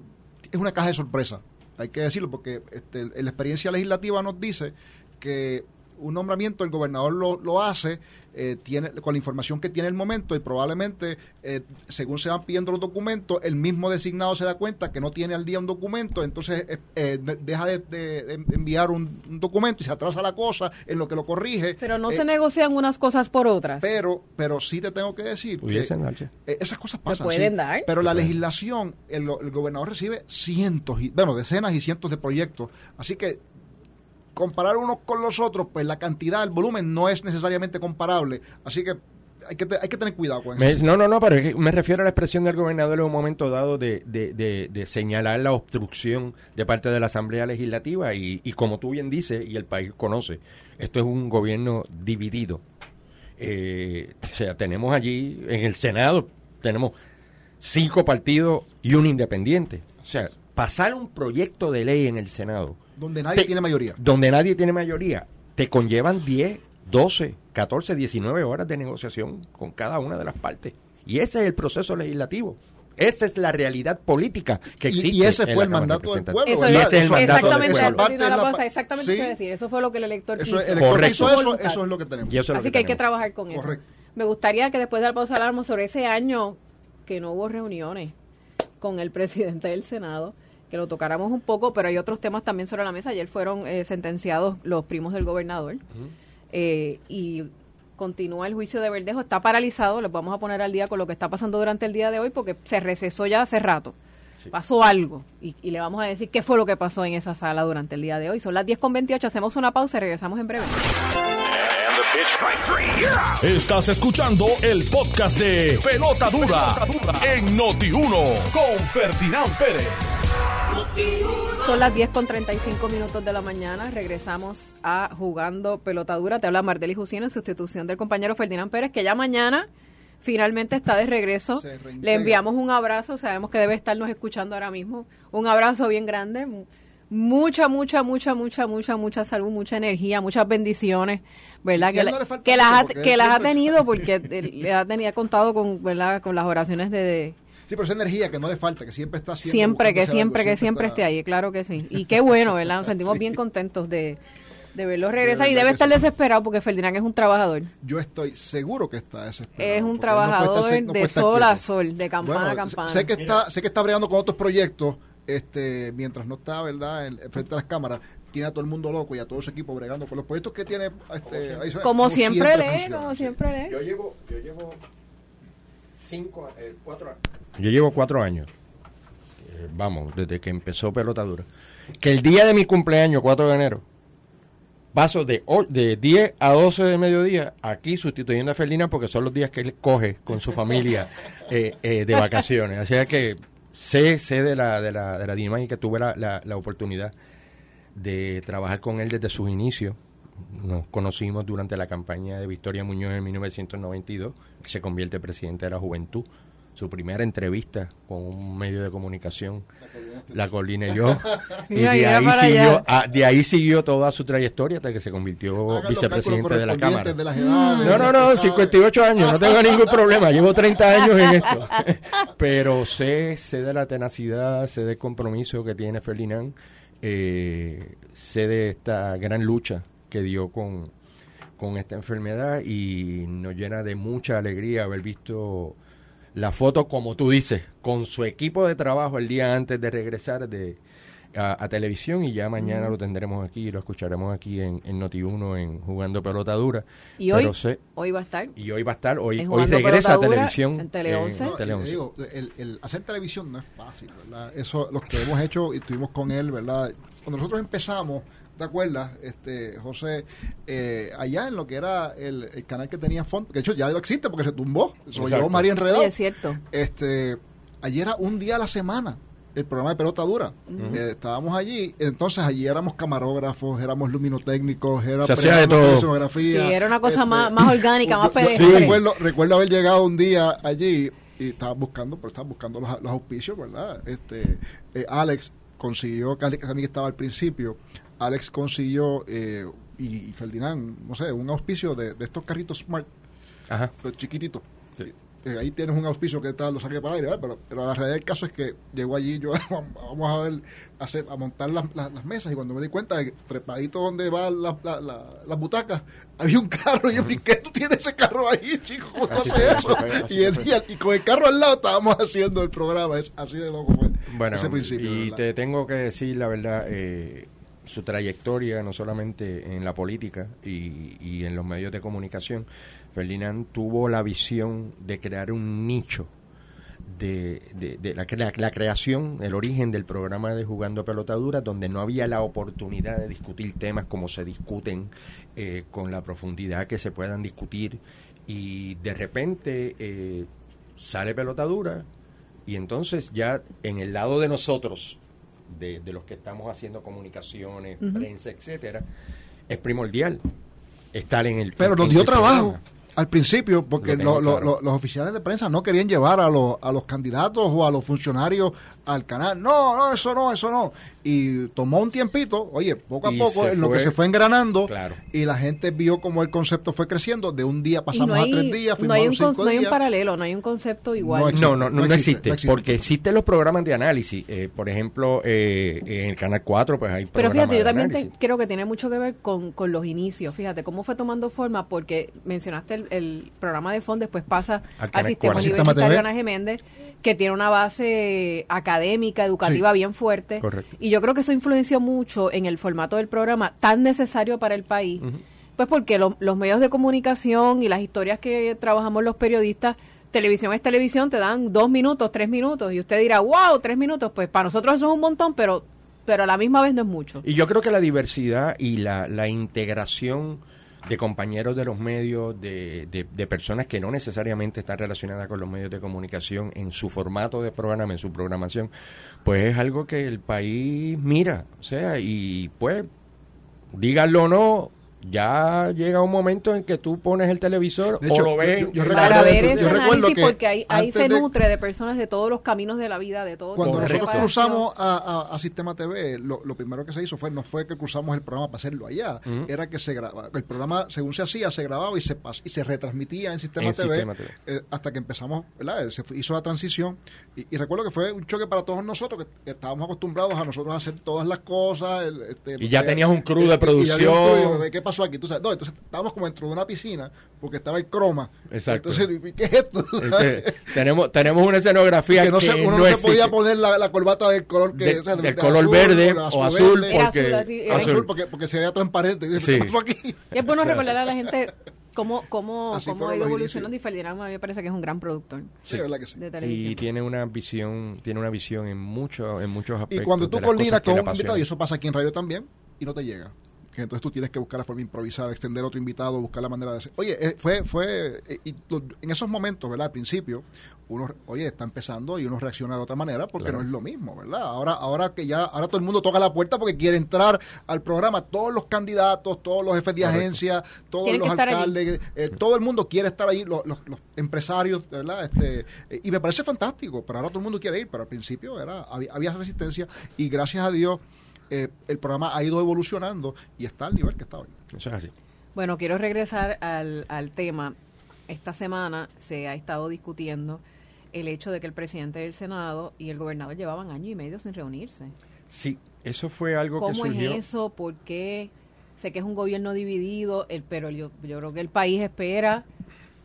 es una caja de sorpresa. Hay que decirlo, porque este, la experiencia legislativa nos dice que un nombramiento el gobernador lo, lo hace eh, tiene con la información que tiene el momento y probablemente eh, según se van pidiendo los documentos el mismo designado se da cuenta que no tiene al día un documento entonces eh, deja de, enviar un, documento y se atrasa la cosa en lo que lo corrige. Pero no se negocian unas cosas por otras. Pero pero sí te tengo que decir que esas cosas pasan pueden dar. pero la legislación el, el gobernador recibe cientos y bueno decenas y cientos de proyectos así que comparar unos con los otros, pues la cantidad, el volumen no es necesariamente comparable. Así que hay que, hay que tener cuidado con eso. no, no, no, pero me refiero a la expresión del gobernador en un momento dado de, de, de, señalar la obstrucción de parte de la Asamblea Legislativa y, y, como tú bien dices y el país conoce, esto es un gobierno dividido. Eh, o sea, tenemos allí en el Senado, tenemos cinco partidos y un independiente. O sea, pasar un proyecto de ley en el Senado. Donde nadie tiene mayoría. Donde nadie tiene mayoría. Te conllevan 10, 12, 14, 19 horas de negociación con cada una de las partes. Y ese es el proceso legislativo. Esa es la realidad política que existe. Y, ese fue el mandato del pueblo. Eso, y ese es el mandato exactamente, del pueblo. Exactamente, exactamente sí. decir. Eso fue lo que el elector eso, hizo. El elector Correcto. hizo eso, eso es lo que tenemos. Y eso es lo Así que que hay que trabajar con eso. Me gustaría que después de la pausa habláramos sobre ese año que no hubo reuniones con el presidente del Senado, que lo tocáramos un poco, pero hay otros temas también sobre la mesa. Ayer fueron eh, sentenciados los primos del gobernador eh, y continúa el juicio de Verdejo. Está paralizado, les vamos a poner al día con lo que está pasando durante el día de hoy porque se recesó ya hace rato. Pasó algo y, y le vamos a decir qué fue lo que pasó en esa sala durante el día de hoy. Son las 10 con 28, hacemos una pausa y regresamos en breve. Estás escuchando el podcast de Pelota Dura, en Noti1 con Ferdinand Pérez. Son las 10 con 35 minutos de la mañana. Regresamos a Jugando Pelotadura. Te habla Mardeli Jusín en sustitución del compañero Ferdinand Pérez, que ya mañana finalmente está de regreso. Le enviamos un abrazo. Sabemos que debe estarnos escuchando ahora mismo. Un abrazo bien grande. Mucha, mucha, mucha, mucha, mucha, mucha salud, mucha energía, muchas bendiciones, ¿verdad? Que, la- las ha, que las ha tenido porque le ha tenido ha contado con, ¿verdad? con las oraciones de- de, Sí, pero esa energía que no le falta, que siempre está haciendo. siempre que siempre algo, que siempre está- esté ahí claro que sí y qué bueno verdad nos sentimos Sí. bien contentos de, de verlo regresar y verdad debe estar sí. desesperado porque Ferdinand es un trabajador Yo estoy seguro que está desesperado. es un no trabajador estar- no puede de sol a sol de campana Bueno, a campana Sé que está, sé que está bregando con otros proyectos, este, mientras no está, ¿verdad?, en, frente a las cámaras, tiene a todo el mundo loco y a todo su equipo bregando con los proyectos que tiene, este, adicionales, como, siempre, lee funciona, como siempre lee Yo llevo, yo llevo cinco, eh, cuatro años. Yo llevo cuatro años. eh, vamos, desde que empezó Pelotadura. Que el día de mi cumpleaños, 4 de enero, paso de, de 10 a 12 de mediodía aquí sustituyendo a Felina porque son los días que él coge con su familia eh, eh, de vacaciones. Así que sé, sé de la, de la, de la dinámica, tuve la, la, la oportunidad de trabajar con él desde sus inicios. Nos conocimos durante la campaña de Victoria Muñoz en 1992, que se convierte presidente de la juventud. Su primera entrevista con un medio de comunicación, La Colina y yo. y de ahí, siguió, ah, de ahí siguió toda su trayectoria hasta que se convirtió Hagan vicepresidente de la Cámara. de las edades, No, no, no, ¿sabes? 58 años, no tengo ningún problema, llevo 30 años en esto. Pero sé, sé de la tenacidad, sé del compromiso que tiene Ferdinand, eh, sé de esta gran lucha que dio con, con esta enfermedad y nos llena de mucha alegría haber visto la foto, como tú dices, con su equipo de trabajo el día antes de regresar de, a, a televisión y ya mañana lo tendremos aquí, lo escucharemos aquí en, en Noti1 en Jugando Pelota Dura. y hoy sé- hoy va a estar y hoy va a estar, hoy, hoy regresa a televisión. en Tele 11. en No, Tele y 11. digo, el, el hacer televisión no es fácil, ¿verdad? Eso, los que hemos hecho y estuvimos con él, ¿verdad? Cuando nosotros empezamos, ¿te acuerdas, este, José? Eh, allá en lo que era el, el canal que tenía Font, que de hecho ya no existe porque se tumbó, se lo llevó María Enredado. Oye, es cierto Este, allí era un día a la semana el programa de pelota dura. Eh, estábamos allí, entonces allí éramos camarógrafos, éramos luminotécnicos, era Se hacía de todo. escenografía. Sí, era una cosa Este, más, más orgánica, más pedestre. recuerdo, recuerdo haber llegado un día allí y estaba buscando, pero estaba buscando los, los auspicios, ¿verdad? Este, eh, Alex consiguió, que Alex también estaba al principio, Alex consiguió eh, y, Ferdinand, no sé, un auspicio de, de estos carritos Smart, Ajá. los chiquititos. Sí. Eh, ahí tienes un auspicio que tal, lo saqué para aire, ¿verdad? pero, pero la realidad del caso es que llegó allí, yo vamos a ver, a, hacer, a montar las, las- las mesas y cuando me di cuenta de que trepadito donde van la- la- la- las butacas, había un carro y yo, ¿y qué tú tienes ese carro ahí, chico? ¿Cómo tú haces eso? fue, Y, el día- y con el carro al lado estábamos haciendo el programa, es así de loco fue Bueno, ese principio. y te tengo que decir la verdad, eh, su trayectoria, no solamente en la política y, y en los medios de comunicación, Ferdinand tuvo la visión de crear un nicho de, de- la, la creación, el origen del programa de Jugando Pelotadura, donde no había la oportunidad de discutir temas como se discuten, eh, con la profundidad que se puedan discutir, y de repente eh, sale Pelotadura, y entonces ya en el lado de nosotros, de, de los que estamos haciendo comunicaciones, prensa, etcétera, es primordial estar en el Pero nos dio trabajo. programa. Al principio, porque los oficiales de prensa no querían llevar a, los, a los candidatos o a los funcionarios al canal. No, no, eso no, eso no. Y tomó un tiempito, oye, poco a poco, en lo que se fue engranando, y la gente vio cómo el concepto fue creciendo. De un día pasamos a tres días, no hay, un, no hay un paralelo, no hay un concepto igual. No, no, no, existe, porque existen los programas de análisis. Eh, por ejemplo, eh, en el Canal 4, pues hay Pero fíjate, yo también creo que tiene mucho que ver con, con los inicios. Fíjate, cómo fue tomando forma, porque mencionaste el, programa de fondo, después pasa al, sistema universitario Ana Geméndez que tiene una base académica, educativa bien fuerte. Y yo creo que eso influenció mucho en el formato del programa tan necesario para el país. Pues porque los medios de comunicación y las historias que trabajamos los periodistas, televisión es televisión, te dan dos minutos, tres minutos. Y usted dirá, wow, tres minutos. Pues para nosotros eso es un montón, pero, pero a la misma vez no es mucho. Y yo creo que la diversidad y la, la integración de compañeros de los medios, de, de, personas que no necesariamente están relacionadas con los medios de comunicación en su formato de programa, en su programación, pues es algo que el país mira, o sea, y pues, díganlo o no, ya llega un momento en que tú pones el televisor o lo ves para ver ese análisis porque ahí, ahí se nutre de personas de todos los caminos de la vida de todo cuando nosotros cruzamos a, a, Sistema TV lo, lo, primero que se hizo fue no fue que cruzamos el programa para hacerlo allá era que se grababa el programa según se hacía se grababa y se y se retransmitía en Sistema TV, eh, hasta que empezamos ¿verdad? se hizo la transición. Y, recuerdo que fue un choque para todos nosotros que estábamos acostumbrados a nosotros a hacer todas las cosas este, y ya tenías un crew de producción. de qué pasó aquí tú sabes no, entonces estábamos como dentro de una piscina porque estaba el croma. Exacto. Entonces, ¿qué es esto? tenemos, tenemos una escenografía que, no se, uno no, se podía poner la, la, corbata del color que del color verde o azul, porque, azul, porque, porque se veía transparente. Sí. Aquí? Y es bueno recordar a la gente cómo, cómo, cómo ha ido evolucionando y Ferdinand a mí me parece que es un gran productor sí, verdad que sí. de televisión. Y tiene una visión, tiene una visión en mucho, en muchos aspectos. Y cuando tú coordinas con un invitado, y eso pasa aquí en radio también, y no te llega que entonces tú tienes que buscar la forma de improvisar, extender a otro invitado, buscar la manera de hacer. Oye, eh, fue, fue, eh, y en esos momentos, ¿verdad? Al principio, uno, oye, está empezando y uno reacciona de otra manera porque no es lo mismo, ¿verdad? Ahora, ahora que ya, ahora todo el mundo toca la puerta porque quiere entrar al programa, todos los candidatos, todos los jefes de agencia, todos los alcaldes, eh, todo el mundo quiere estar ahí, los, los, empresarios, ¿verdad? Este, y me parece fantástico, pero ahora todo el mundo quiere ir, pero al principio era, había resistencia y gracias a Dios eh, el programa ha ido evolucionando y está al nivel que está hoy. Eso es así. Bueno, quiero regresar al, al tema. Esta semana se ha estado discutiendo el hecho de que el presidente del Senado y el gobernador llevaban año y medio sin reunirse. Sí, eso fue algo que surgió. ¿Cómo es eso? ¿Por qué? Sé que es un gobierno dividido, el, pero yo, yo creo que el país espera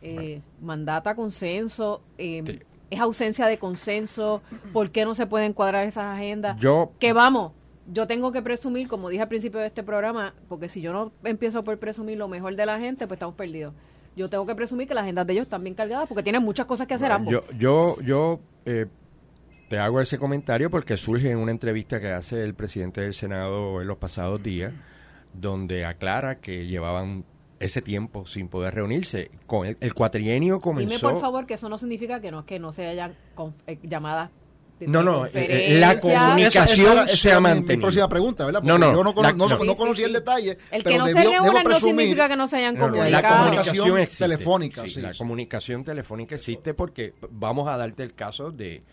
eh, mandata consenso. Eh, es ausencia de consenso. ¿Por qué no se pueden cuadrar esas agendas? Yo, que vamos, yo tengo que presumir, como dije al principio de este programa, porque si yo no empiezo por presumir lo mejor de la gente, pues estamos perdidos. Yo tengo que presumir que las agendas de ellos están bien cargadas porque tienen muchas cosas que hacer ambos. Yo, yo, yo eh, te hago ese comentario porque surge en una entrevista que hace el presidente del Senado en los pasados días, donde aclara que llevaban ese tiempo sin poder reunirse. Con el, cuatrienio comenzó. Dime por favor que eso no signica que no que no se hayan eh, llamadas no, no, eh, eh, la comunicación se ha mantenido. Mi próxima pregunta, ¿verdad? no, no, yo no, conocí el detalle. El que no se reúnan no significa que no se hayan comunicado. La comunicación telefónica, sí, La comunicación telefónica existe porque vamos a darte el caso de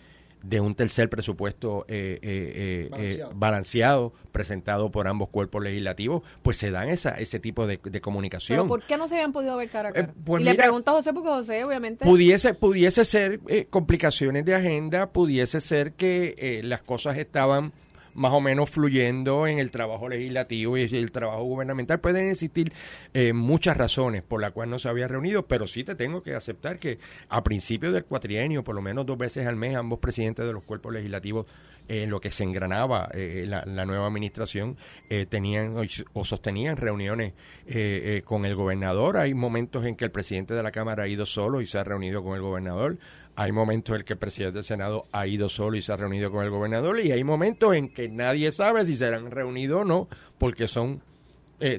de un tercer presupuesto eh, eh, eh, balanceado. presentado por ambos cuerpos legislativos, pues se dan esa, ese tipo de, comunicación. ¿Pero por qué no se habían podido ver cara a cara? Pues y le pregunto a José, porque José, obviamente... Pudiese, pudiese ser complicaciones de agenda, pudiese ser que las cosas estaban más o menos fluyendo en el trabajo legislativo y el trabajo gubernamental. Pueden existir eh, muchas razones por las cuales no se había reunido, pero sí te tengo que aceptar que a principios del cuatrienio, por lo menos dos veces al mes, ambos presidentes de los cuerpos legislativos en lo que se engranaba eh, la, nueva administración, eh, tenían o, sostenían reuniones eh, con el gobernador. Hay momentos en que el presidente de la Cámara ha ido solo y se ha reunido con el gobernador. Hay momentos en que el presidente del Senado ha ido solo y se ha reunido con el gobernador. Y hay momentos en que nadie sabe si serán reunidos o no, porque son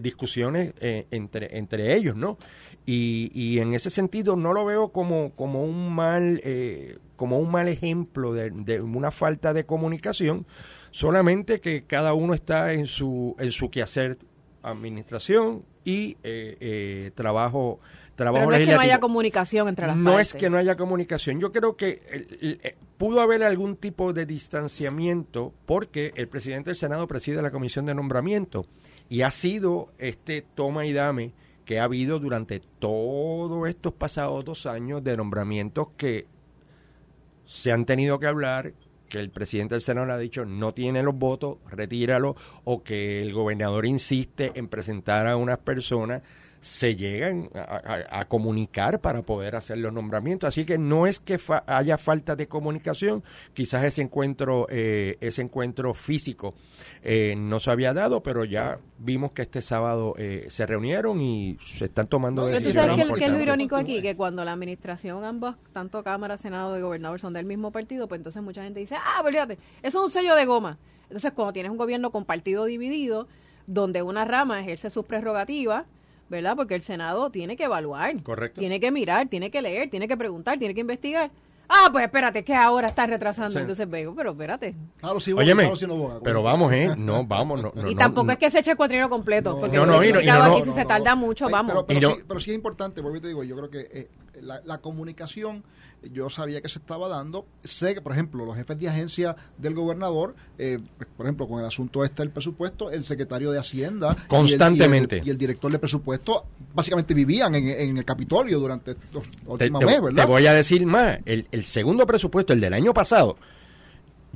discusiones entre, entre ellos, ¿no? Y, y, en ese sentido no lo veo como, como un mal eh, como un mal ejemplo de, una falta de comunicación, solamente que cada uno está en su, en su quehacer administración y eh, eh, trabajo trabajo Pero no es que no haya comunicación entre las No partes. es que no haya comunicación. Yo creo que eh, pudo haber algún tipo de distanciamiento porque el presidente del Senado preside la comisión de nombramiento y ha sido este toma y dame que ha habido durante todos estos pasados dos años de nombramientos que se han tenido que hablar, que el presidente del Senado le ha dicho no tiene los votos, retíralo, o que el gobernador insiste en presentar a unas personas, se llegan a, a- a comunicar para poder hacer los nombramientos. Así que no es que fa- haya falta de comunicación, quizás ese encuentro, eh, ese encuentro físico eh, no se había dado, pero ya vimos que este sábado eh, se reunieron y se están tomando y ¿Tú decisiones sabes qué es lo irónico aquí? Que cuando la administración, ambas, tanto Cámara, Senado y Gobernador, son del mismo partido, pues entonces mucha gente dice, ah, fíjate, eso es un sello de goma. Entonces, cuando tienes un gobierno con partido dividido, donde una rama ejerce sus prerrogativas, ¿verdad? Porque el Senado tiene que evaluar, Correcto. tiene que mirar, tiene que leer, tiene que preguntar, tiene que investigar. Ah, pues espérate, que ahora está retrasando. Sí. Entonces veo, pero espérate. Claro, sí, boga, Óyeme, claro, sí, no boga. pero vamos, ¿eh? No, vamos, no. no, y tampoco no. es que se eche el cuatrino completo, No, porque no, no, y no- y explicado no- aquí, si no, se tarda no. mucho, Ay, vamos. Pero, pero Y no- sí, pero sí es importante, porque te digo, yo creo que eh, la, la comunicación, yo sabía que se estaba dando. Sé que, por ejemplo, los jefes de agencia del gobernador, eh, por ejemplo, con el asunto este del presupuesto, el secretario de Hacienda y el- Constantemente. y el, y el director de presupuesto básicamente vivían en, en el Capitolio durante Te, últimos meses, ¿verdad? te voy a decir más. El, el segundo presupuesto, el del año pasado,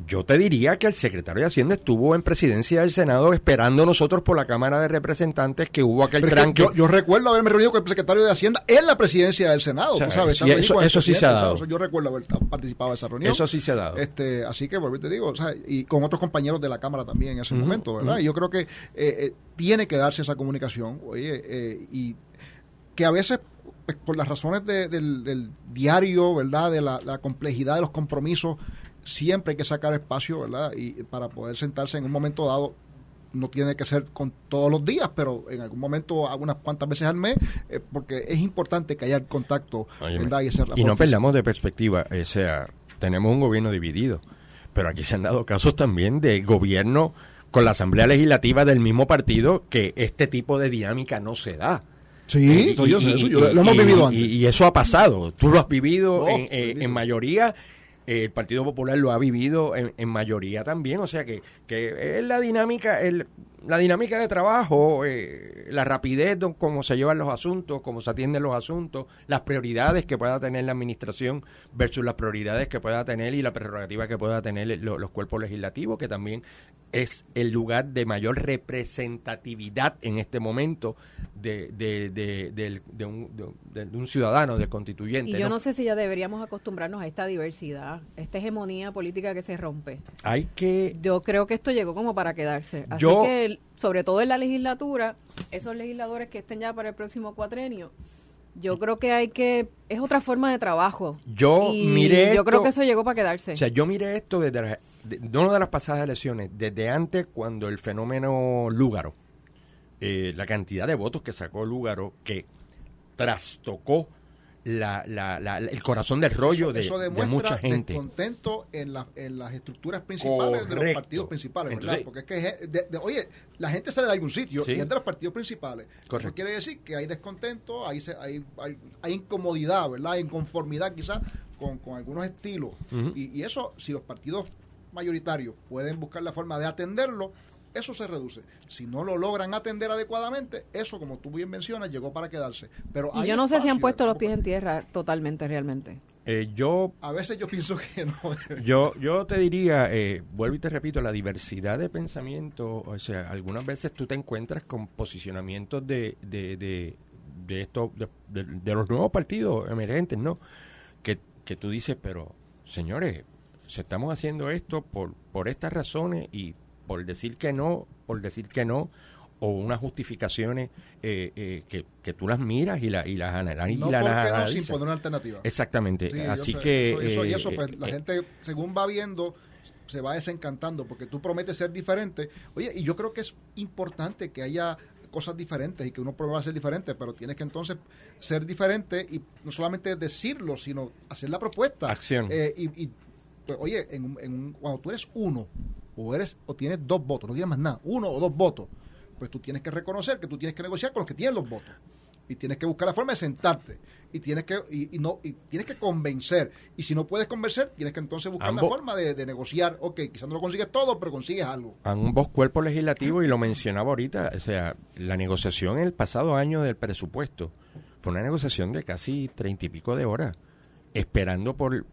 yo te diría que el secretario de Hacienda estuvo en presidencia del Senado esperando nosotros por la Cámara de Representantes que hubo aquel tranque. yo, yo recuerdo haberme reunido con el secretario de Hacienda en la presidencia del Senado, O sea, tú sabes. sí, eso- eso sí se ha dado. o sea, Yo recuerdo haber participado en esa reunión. Eso sí se ha dado. Este, así que, y te digo, o sea, y con otros compañeros de la Cámara también en ese momento, ¿verdad? Y yo creo que eh, eh, tiene que darse esa comunicación, oye, eh, y que a veces, pues, por las razones de- del, del diario, ¿verdad? De la, la complejidad de los compromisos, siempre hay que sacar espacio, ¿verdad? Y para poder sentarse en un momento dado, no tiene que ser con todos los días, pero en algún momento, algunas cuantas veces al mes, eh, porque es importante que haya el contacto, ¿verdad? Y, ese y no perdamos de perspectiva, o sea, tenemos un gobierno dividido, pero aquí se han dado casos también de gobierno con la Asamblea Legislativa del mismo partido que este tipo de dinámica no se da. Sí, Y- yo sé eso, yo- lo hemos vivido y- antes. Y, eso ha pasado. Tú lo has vivido No, en, eh, vivido. en mayoría. El Partido Popular lo ha vivido en, en mayoría también. O sea que, que es la dinámica, el, la dinámica de trabajo, eh, la rapidez de cómo se llevan los asuntos, cómo se atienden los asuntos, las prioridades que pueda tener la administración versus las prioridades que pueda tener y la prerrogativa que pueda tener lo- los cuerpos legislativos, que también es el lugar de mayor representatividad en este momento de, de, de, un, de- de un ciudadano, del constituyente. Y yo ¿no? no sé si ya deberíamos acostumbrarnos a esta diversidad, esta hegemonía política que se rompe. Hay que... Yo creo que esto llegó como para quedarse. Así Yo- que, el- sobre todo en la legislatura, esos legisladores que estén ya para el próximo cuatrenio, yo creo que hay que... Es otra forma de trabajo. Yo Y miré Yo esto- creo que eso llegó para quedarse. O sea, yo miré esto desde la- de, no de las pasadas elecciones, desde antes cuando el fenómeno Lúgaro, eh, la cantidad de votos que sacó Lúgaro, que trastocó la, la- la- el corazón del rollo Eso- de, eso de mucha gente. descontento en, la- en las estructuras principales de los partidos principales, ¿verdad? Porque es que, de- de- oye, la gente sale de algún sitio Sí. y es de los partidos principales. Correcto. Eso quiere decir que hay descontento, hay, hay, hay, hay incomodidad, ¿verdad? Hay inconformidad quizás con, con algunos estilos. Y eso, si los partidos mayoritarios pueden buscar la forma de atenderlo, eso se reduce. Si no lo logran atender adecuadamente, eso, como tú bien mencionas, llegó para quedarse. Pero y yo no sé si han puesto los pies en tierra totalmente, realmente. Eh, yo A veces yo pienso que no. Yo, yo te diría, eh, vuelvo y te repito, la diversidad de pensamiento, o sea, algunas veces tú te encuentras con posicionamientos de, de, de, de esto, de, de- de los nuevos partidos emergentes, ¿no? Que, que tú dices, pero señores, se estamos haciendo esto por, por estas razones y por decir que no, por decir que no, o unas justificaciones eh, eh, que, que tú las miras y, la, y las analizas. No y las porque no sin poner una alternativa. Exactamente. Sí, Así sé, que... eso, eso- y eh, eso pues eh, la eh, gente según va viendo se va desencantando porque tú prometes ser diferente. Oye, y yo creo que es importante que haya cosas diferentes y que uno prueba a ser diferente, pero tienes que entonces ser diferente y no solamente decirlo, sino hacer la propuesta. Acción. Eh, y, y, pues, oye, en, en cuando tú eres uno o eres o tienes dos votos, no tienes más nada, uno o dos votos, pues tú tienes que reconocer que tú tienes que negociar con los que tienen los votos. y tienes que buscar la forma de sentarte. Y tienes que y, no y tienes que convencer. Y si no puedes convencer tienes que entonces buscar la forma de, negociar. Ok quizás no lo consigues todo pero consigues algo. Ambos cuerpos legislativos y lo mencionaba ahorita o sea la negociación el pasado año del presupuesto fue una negociación de casi treinta y pico de horas esperando por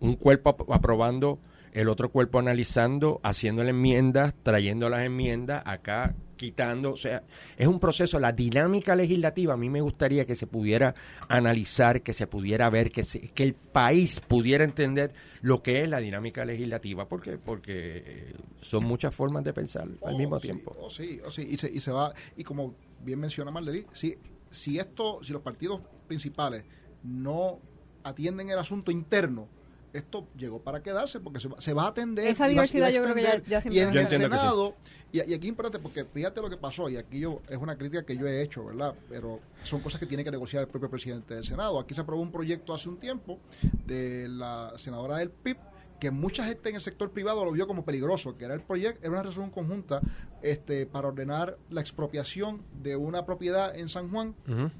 un cuerpo aprobando el otro cuerpo analizando, haciéndole enmiendas, trayendo las enmiendas, acá quitando, o sea, es un proceso, la dinámica legislativa, a mí me gustaría que se pudiera analizar, que se pudiera ver, que, que el país pudiera entender lo que es la dinámica legislativa, porque porque eh, son muchas formas de pensar al mismo tiempo. Oh, sí, oh, sí, y se, y se va, y como bien menciona Marlene, si, si esto, si los partidos principales no atienden el asunto interno, esto llegó para quedarse porque se, va a atender. Esa diversidad yo creo que ya, ya Y en el Senado, y, aquí es importante porque fíjate lo que pasó, y aquí yo es una crítica que yo he hecho, ¿verdad? Pero son cosas que tiene que negociar el propio presidente del Senado. Aquí se aprobó un proyecto hace un tiempo de la senadora del PIB que mucha gente en el sector privado lo vio como peligroso, que era el proyecto, era una resolución conjunta este, para ordenar la expropiación de una propiedad en San Juan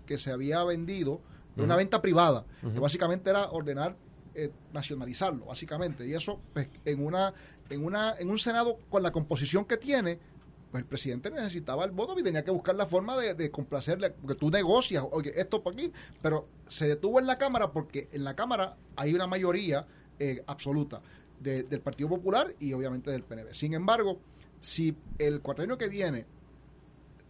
que se había vendido de una venta privada, que básicamente era ordenar eh, nacionalizarlo, básicamente. Y eso, pues, en una, en una, en un Senado con la composición que tiene, pues el presidente necesitaba el voto y tenía que buscar la forma de, complacerle, porque tú negocias, oye, esto por aquí, pero se detuvo en la Cámara porque en la Cámara hay una mayoría eh, absoluta del Partido Popular y obviamente del PNV. Sin embargo, si el cuatrienio que viene,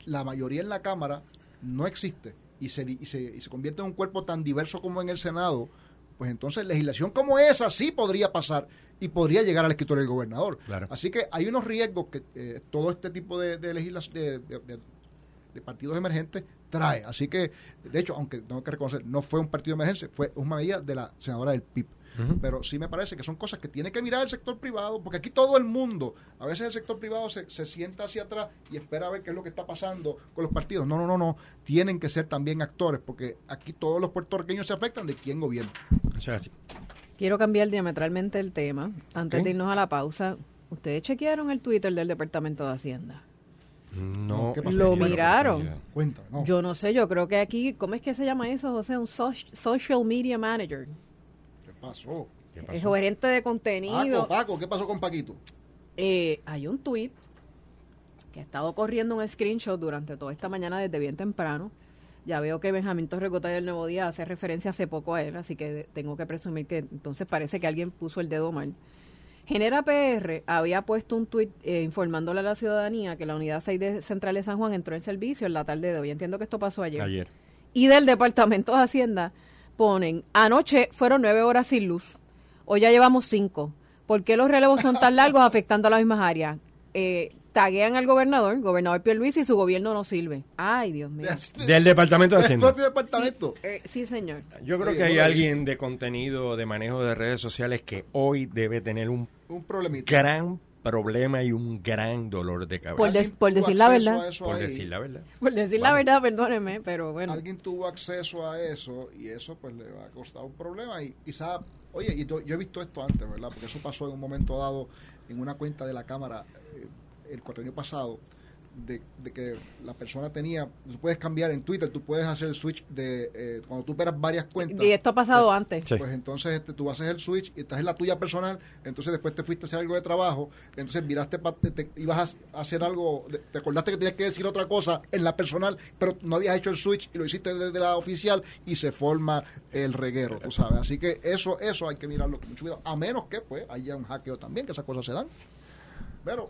la mayoría en la Cámara no existe y se, y se, y se convierte en un cuerpo tan diverso como en el Senado, pues entonces legislación como esa sí podría pasar y podría llegar al escritorio del gobernador. Así que hay unos riesgos que eh, todo este tipo de, de legislación, de, partidos emergentes trae. Así que, de hecho, aunque tengo que reconocer, no fue un partido emergente, fue una medida de la senadora del PIB. Pero sí me parece que son cosas que tiene que mirar el sector privado, porque aquí todo el mundo, a veces el sector privado se, se sienta hacia atrás y espera a ver qué es lo que está pasando con los partidos. No, no, no, no. Tienen que ser también actores, porque aquí todos los puertorriqueños se afectan de quién gobierna. Quiero cambiar diametralmente el tema. Antes de irnos a la pausa, ¿ustedes chequearon el Twitter del Departamento de Hacienda? No, lo miraron. Yo no sé, yo creo que aquí, ¿cómo es que se llama eso, José? Un social media manager pasó? El gerente de contenido. Paco, ¿qué pasó con Paquito? Eh, hay un tweet que ha estado corriendo un screenshot durante toda esta mañana desde bien temprano. Ya veo que Benjamín Torrecota del Nuevo Día hace referencia hace poco a él, así que tengo que presumir que entonces parece que alguien puso el dedo mal. Genera PR había puesto un tuit eh, informándole a la ciudadanía que la unidad 6 de Central de San Juan entró en servicio en la tarde de hoy. Entiendo que esto pasó ayer. Ayer. Y del Departamento de Hacienda ponen, anoche fueron nueve horas sin luz, hoy ya llevamos cinco. ¿Por qué los relevos son tan largos afectando a las mismas áreas? Eh, taguean al gobernador, gobernador Luis y su gobierno no sirve. Ay, Dios mío. Del Departamento de Hacienda. departamento? Sí, eh, sí, señor. Yo creo que hay alguien de contenido, de manejo de redes sociales que hoy debe tener un, un problemita. gran problema y un gran dolor de cabeza. Por, por decir la verdad. Por decir la verdad. Por decir la verdad, perdóneme, pero bueno. Alguien tuvo acceso a eso y eso pues le va a costar un problema y quizá, oye, y yo, he visto esto antes, ¿verdad? Porque eso pasó en un momento dado en una cuenta de la Cámara eh, el cuatro pasado de, que la persona tenía, tú puedes cambiar en Twitter, tú puedes hacer el switch de eh, cuando tú operas varias cuentas. Y esto ha pasado pues, antes. Pues entonces este, tú haces el switch y estás en la tuya personal, entonces después te fuiste a hacer algo de trabajo, entonces miraste, te, ibas a hacer algo, te acordaste que tenías que decir otra cosa en la personal, pero no habías hecho el switch y lo hiciste desde la oficial y se forma el reguero, tú sabes. Así que eso, eso hay que mirarlo con mucho cuidado, a menos que pues haya un hackeo también, que esas cosas se dan.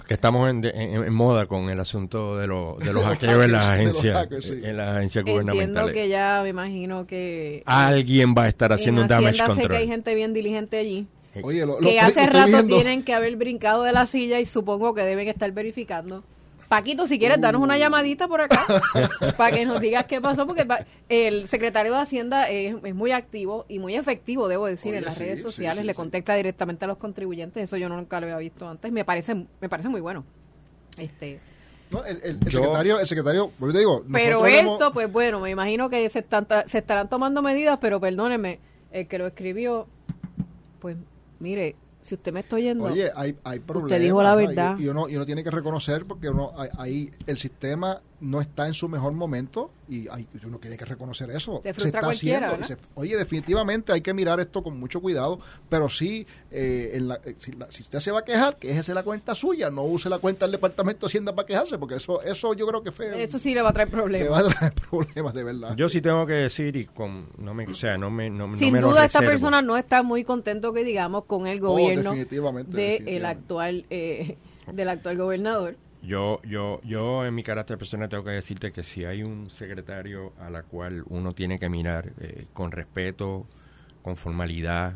Que estamos en, moda con el asunto de, de los hackeos en las agencias, en las agencias gubernamentales. Entiendo que ya me imagino que alguien va a estar haciendo un damage control. sé que hay gente bien diligente allí. que hace rato tienen que haber brincado de la silla y supongo que deben estar verificando Paquito, si quieres, danos una llamadita por acá para que nos digas qué pasó, porque el secretario de Hacienda es, muy activo y muy efectivo, debo decir, en las redes sociales, le contesta directamente a los contribuyentes, eso yo nunca lo había visto antes, me parece, me parece muy bueno. Este, el, secretario, el secretario, pues digo, pero esto, pues bueno, me imagino que se, están, se estarán tomando medidas, pero perdóneme, el que lo escribió, pues mire, si usted me está oyendo, Oye, hay, hay problemas. Usted dijo la verdad. Y, uno, y uno tiene que reconocer porque uno ahí el sistema no está en su mejor momento y hay, uno tiene que reconocer eso. Te frustra cualquiera, oye, definitivamente hay que mirar esto con mucho cuidado, pero sí, eh, en la, eh, si, usted se va a quejar, que es la cuenta suya, no use la cuenta del Departamento de Hacienda para quejarse, porque eso eso yo creo que fue... Eso sí le va a traer problemas. Le va a traer problemas, de verdad. Yo sí tengo que decir, y con, no me, o sea, no me... No, Sin duda esta persona no está muy contento, que digamos, con el gobierno de el actual... Eh, del actual gobernador. Yo, yo, yo en mi carácter personal tengo que decirte que si hay un secretario a la cual uno tiene que mirar eh, con respeto, con formalidad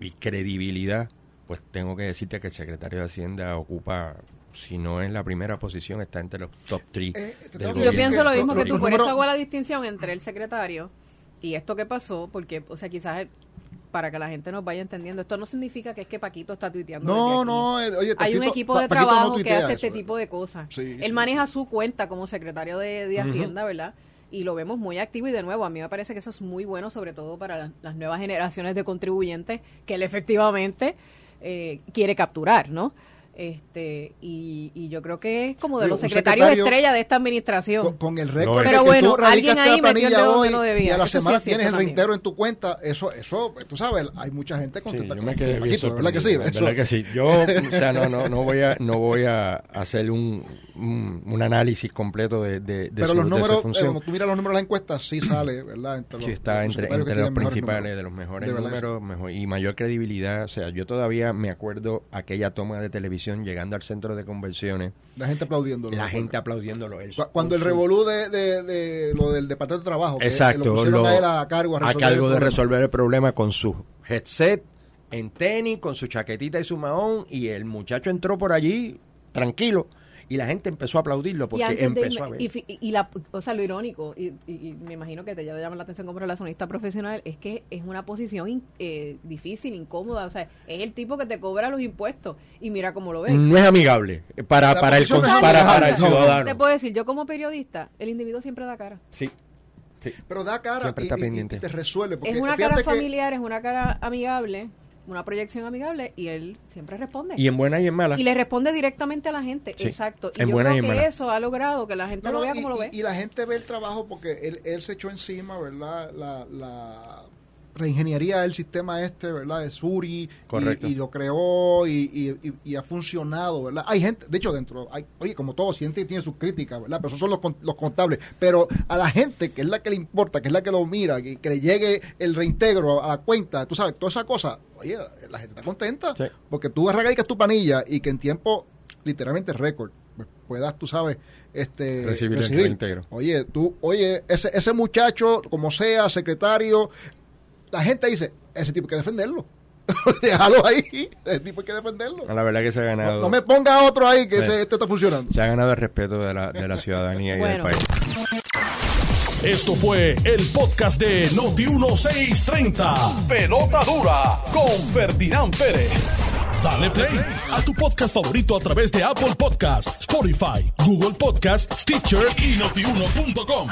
y credibilidad, pues tengo que decirte que el secretario de Hacienda ocupa, si no es la primera posición, está entre los top 3. Eh, yo pienso lo mismo que tú, por eso hago la distinción entre el secretario y esto que pasó, porque, o sea, quizás para que la gente nos vaya entendiendo. Esto no significa que es que Paquito está tuiteando. No, no, eh, oye, hay un equipo de trabajo que hace este tipo de cosas. Él maneja su cuenta como secretario de, Hacienda, ¿verdad? Y lo vemos muy activo y de nuevo, a mí me parece que eso es muy bueno, sobre todo para las nuevas generaciones de contribuyentes que él efectivamente eh, quiere capturar, ¿no? Este, y, y, yo creo que es como de los secretarios estrella de esta administración. Con, el récord Pero bueno, alguien ahí metió el dedo no debía. Y a la semana tienes el reintero en tu cuenta. Eso, eso, tú sabes, hay mucha gente contenta. Sí, yo me quedé ¿verdad que sí? ¿verdad que sí? Yo, o sea, no, no, no voy a, no voy a hacer un, un, análisis completo de, de, Pero su, los números, eh, cuando tú miras los números de la encuesta, sí sale, ¿verdad? Entre los, sí, está entre, entre los principales, de los mejores números mejor, y mayor credibilidad. O sea, yo todavía me acuerdo aquella toma de televisión llegando al centro de convenciones. La gente aplaudiéndolo. La gente aplaudiéndolo. Cuando el revolú de, de, lo del Departamento de Trabajo. Exacto. a, cargo, a, cargo de resolver el problema con su headset en tenis, con su chaquetita y su mahón, y el muchacho entró por allí tranquilo y la gente empezó a aplaudirlo porque empezó a ver. Y, la, o sea, lo irónico, y, me imagino que te llama la atención como relacionista profesional, es que es una posición eh, difícil, incómoda, o sea, es el tipo que te cobra los impuestos y mira cómo lo ves. No es amigable para, para el, para, para el ciudadano. Te puedo decir, yo como periodista, el individuo siempre da cara. Sí. Sí. Pero da cara y, te resuelve. es una cara familiar, es una cara amigable una proyección amigable y él siempre responde. Y en buena y en mala. Y le responde directamente a la gente, exacto. Y en yo creo que eso ha logrado que la gente lo vea como lo ve. Y la gente ve el trabajo porque él, él se echó encima, ¿verdad? La, la, reingeniería del sistema este, ¿verdad? De Suri. Y, lo creó y, y, ha funcionado, ¿verdad? Hay gente, de hecho, dentro, hay, oye, como todo, gente tiene sus críticas, ¿verdad? Pero esos son los, los contables. Pero a la gente, que es la que le importa, que es la que lo mira, que, le llegue el reintegro a la cuenta, tú sabes, toda esa cosa, oye, la gente está contenta. Porque tú arraigas tu panilla y que en tiempo, literalmente récord, pues, puedas, tú sabes, este, recibir, el reintegro. Oye, tú, oye, ese, ese muchacho, como sea, secretario, la gente dice, ese tipo hay que defenderlo. Déjalo ahí, ese tipo hay que defenderlo. La verdad que se ha ganado. No, me ponga otro ahí que ese, este está funcionando. Se ha ganado el respeto de la, de la ciudadanía y del país. Esto fue el podcast de Noti1630. Pelota dura con Ferdinand Pérez. Dale play a tu podcast favorito a través de Apple Podcasts, Spotify, Google Podcasts, Stitcher y notiuno.com.